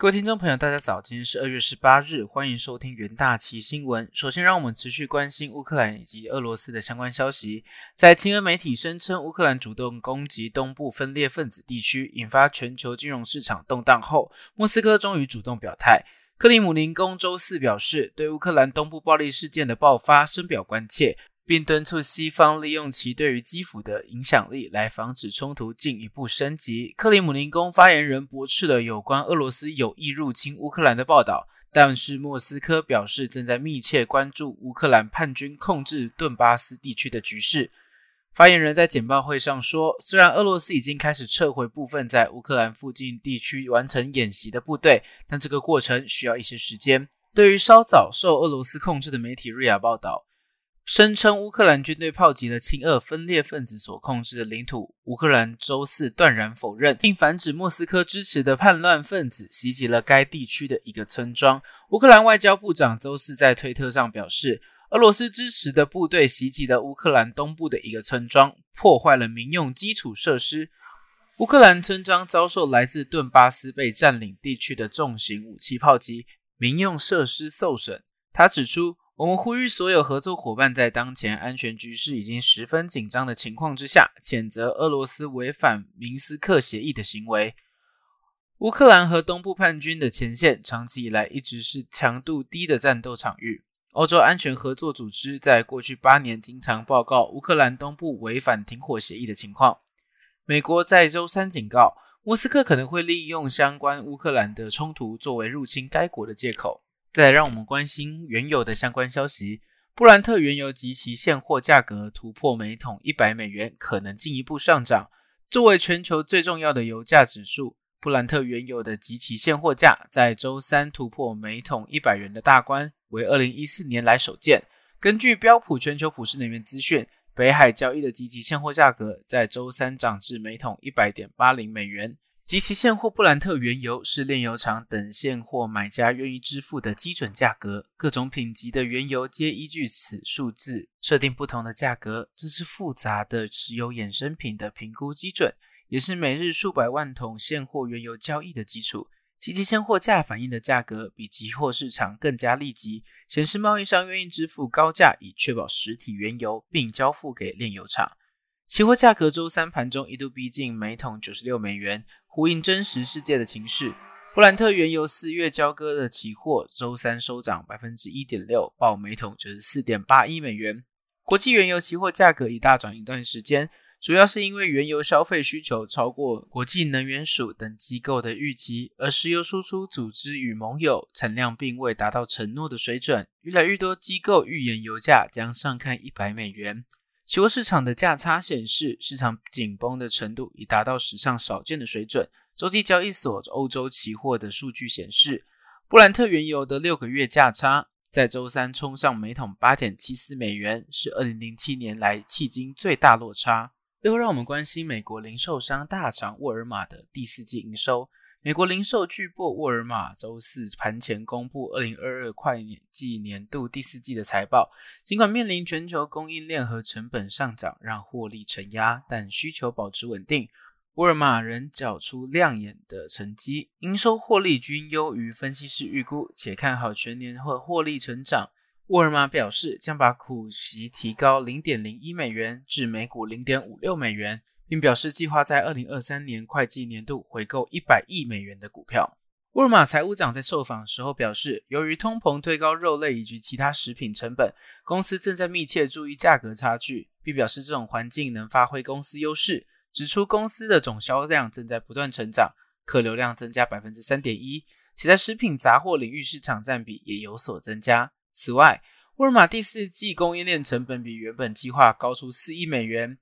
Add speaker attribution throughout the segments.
Speaker 1: 各位听众朋友，大家早，今天是二月十八日，欢迎收听元大旗新闻。首先，让我们持续关心乌克兰以及俄罗斯的相关消息。在亲俄媒体声称乌克兰主动攻击东部分裂分子地区，引发全球金融市场动荡后，莫斯科终于主动表态。克里姆林宫周四表示，对乌克兰东部暴力事件的爆发深表关切。并敦促西方利用其对于基辅的影响力来防止冲突进一步升级。克里姆林宫发言人驳斥了有关俄罗斯有意入侵乌克兰的报道，但是莫斯科表示正在密切关注乌克兰叛军控制顿巴斯地区的局势。发言人在简报会上说，虽然俄罗斯已经开始撤回部分在乌克兰附近地区完成演习的部队，但这个过程需要一些时间。对于稍早受俄罗斯控制的媒体瑞亚报道。声称乌克兰军队炮击了亲俄分裂分子所控制的领土。乌克兰周四断然否认，并反指莫斯科支持的叛乱分子袭击了该地区的一个村庄。乌克兰外交部长周四在推特上表示，俄罗斯支持的部队袭击了乌克兰东部的一个村庄，破坏了民用基础设施。乌克兰村庄遭受来自顿巴斯被占领地区的重型武器炮击，民用设施受损。他指出。我们呼吁所有合作伙伴，在当前安全局势已经十分紧张的情况之下，谴责俄罗斯违反明斯克协议的行为。乌克兰和东部叛军的前线长期以来一直是强度低的战斗场域。欧洲安全合作组织在过去八年经常报告乌克兰东部违反停火协议的情况。美国在周三警告，莫斯科可能会利用相关乌克兰的冲突作为入侵该国的借口。再来，让我们关心原油的相关消息。布兰特原油及其现货价格突破每桶一百美元，可能进一步上涨。作为全球最重要的油价指数，布兰特原油的及其现货价在周三突破每桶一百元的大关，为二零一四年来首见。根据标普全球普氏能源资讯，北海交易的及其现货价格在周三涨至每桶一百点八零美元。及其现货布兰特原油是炼油厂等现货买家愿意支付的基准价格，各种品级的原油皆依据此数字设定不同的价格。这是复杂的石油衍生品的评估基准，也是每日数百万桶现货原油交易的基础。及其现货价反映的价格比期货市场更加立即，显示贸易商愿意支付高价以确保实体原油，并交付给炼油厂。期货价格周三盘中一度逼近每桶九十六美元，呼应真实世界的情势。布兰特原油四月交割的期货周三收涨百分之一点六，报每桶九十四点八一美元。国际原油期货价格已大涨一段时间，主要是因为原油消费需求超过国际能源署等机构的预期，而石油输出组织与盟友产量并未达到承诺的水准。越来越多机构预言油价将上看一百美元。期货市场的价差显示，市场紧绷的程度已达到史上少见的水准。洲际交易所欧洲期货的数据显示，布兰特原油的六个月价差在周三冲上每桶八点七四美元，是二零零七年来迄今最大落差。最后，让我们关心美国零售商大厂沃尔玛的第四季营收。美国零售巨擘沃尔玛周四盘前公布二零二二会计年度第四季的财报。尽管面临全球供应链和成本上涨让获利承压，但需求保持稳定，沃尔玛仍缴出亮眼的成绩，营收获利均优于分析师预估，且看好全年或获利成长。沃尔玛表示将把股息提高零点零一美元至每股零点五六美元。并表示计划在二零二三年会计年度回购一百亿美元的股票。沃尔玛财务长在受访时候表示，由于通膨推高肉类以及其他食品成本，公司正在密切注意价格差距，并表示这种环境能发挥公司优势。指出公司的总销量正在不断成长，客流量增加百分之三点一，且在食品杂货领域市场占比也有所增加。此外，沃尔玛第四季供应链成本比原本计划高出四亿美元。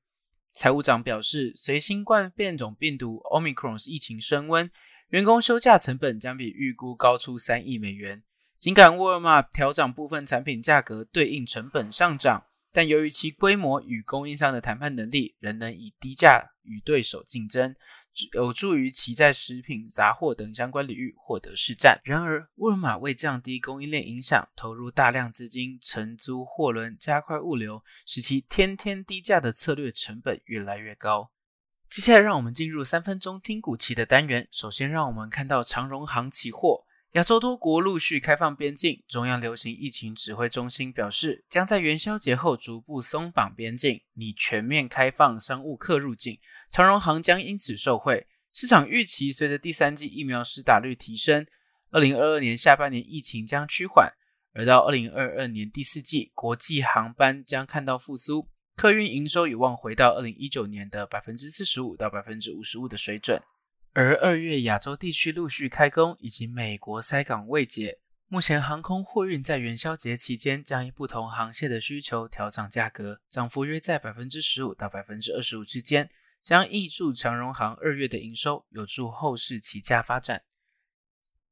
Speaker 1: 财务长表示，随新冠变种病毒 Omicron 疫情升温，员工休假成本将比预估高出三亿美元。尽管沃尔玛调整部分产品价格对应成本上涨，但由于其规模与供应商的谈判能力，仍能以低价与对手竞争。有助于其在食品、杂货等相关领域获得市占。然而，沃尔玛为降低供应链影响，投入大量资金承租货轮，加快物流，使其天天低价的策略成本越来越高。接下来，让我们进入三分钟听股期的单元。首先，让我们看到长荣航期货。亚洲多国陆续开放边境，中央流行疫情指挥中心表示，将在元宵节后逐步松绑边境，拟全面开放商务客入境。长荣航将因此受惠。市场预期，随着第三季疫苗施打率提升，二零二二年下半年疫情将趋缓，而到二零二二年第四季，国际航班将看到复苏。客运营收有望回到二零一九年的百分之四十五到百分之五十五的水准，而二月亚洲地区陆续开工，以及美国塞港未解，目前航空货运在元宵节期间将以不同航线的需求调涨价格，涨幅约在百分之十五到百分之二十五之间，将挹注长荣航二月的营收，有助后市起价发展。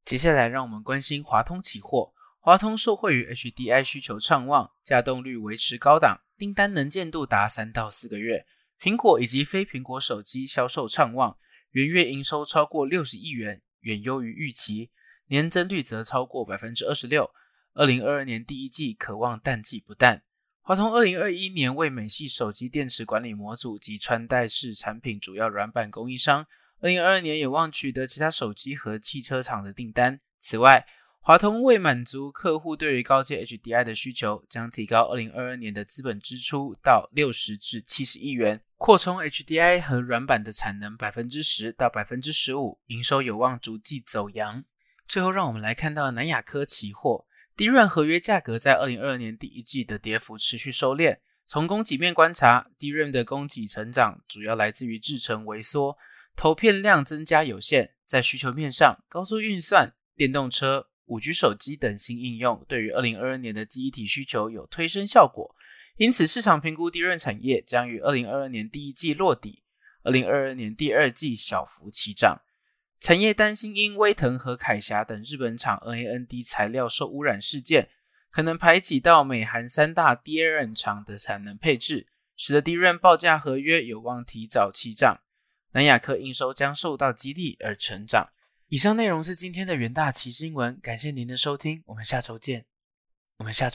Speaker 1: 接下来让我们关心华通期货。华通受惠于 HDI 需求畅旺，价动率维持高档，订单能见度达三到四个月。苹果以及非苹果手机销售畅旺，元月营收超过六十亿元，远优于预期，年增率则超过百分之二十六。二零二二年第一季渴望淡季不淡。华通二零二一年为美系手机电池管理模组及穿戴式产品主要软板供应商，二零二二年有望取得其他手机和汽车厂的订单。此外，华通为满足客户对于高阶 HDI 的需求，将提高二零二二年的资本支出到六十至七十亿元，扩充 HDI 和软板的产能百分之十到百分之十五，营收有望逐季走扬。最后，让我们来看到南亚科期货低润合约价格在二零二二年第一季的跌幅持续收敛。从供给面观察，低润的供给成长主要来自于制程萎缩，投片量增加有限。在需求面上，高速运算、电动车。五 G 手机等新应用对于二零二二年的记忆体需求有推升效果，因此市场评估低润产业将于二零二二年第一季落底，二零二二年第二季小幅起涨。产业担心因威腾和凯霞等日本厂 NAND 材料受污染事件，可能排挤到美韩三大 DRAM 厂的产能配置，使得 D A N 报价合约有望提早起涨。南亚科营收将受到激励而成长。以上内容是今天的元大旗新闻，感谢您的收听，我们下周见。我们下。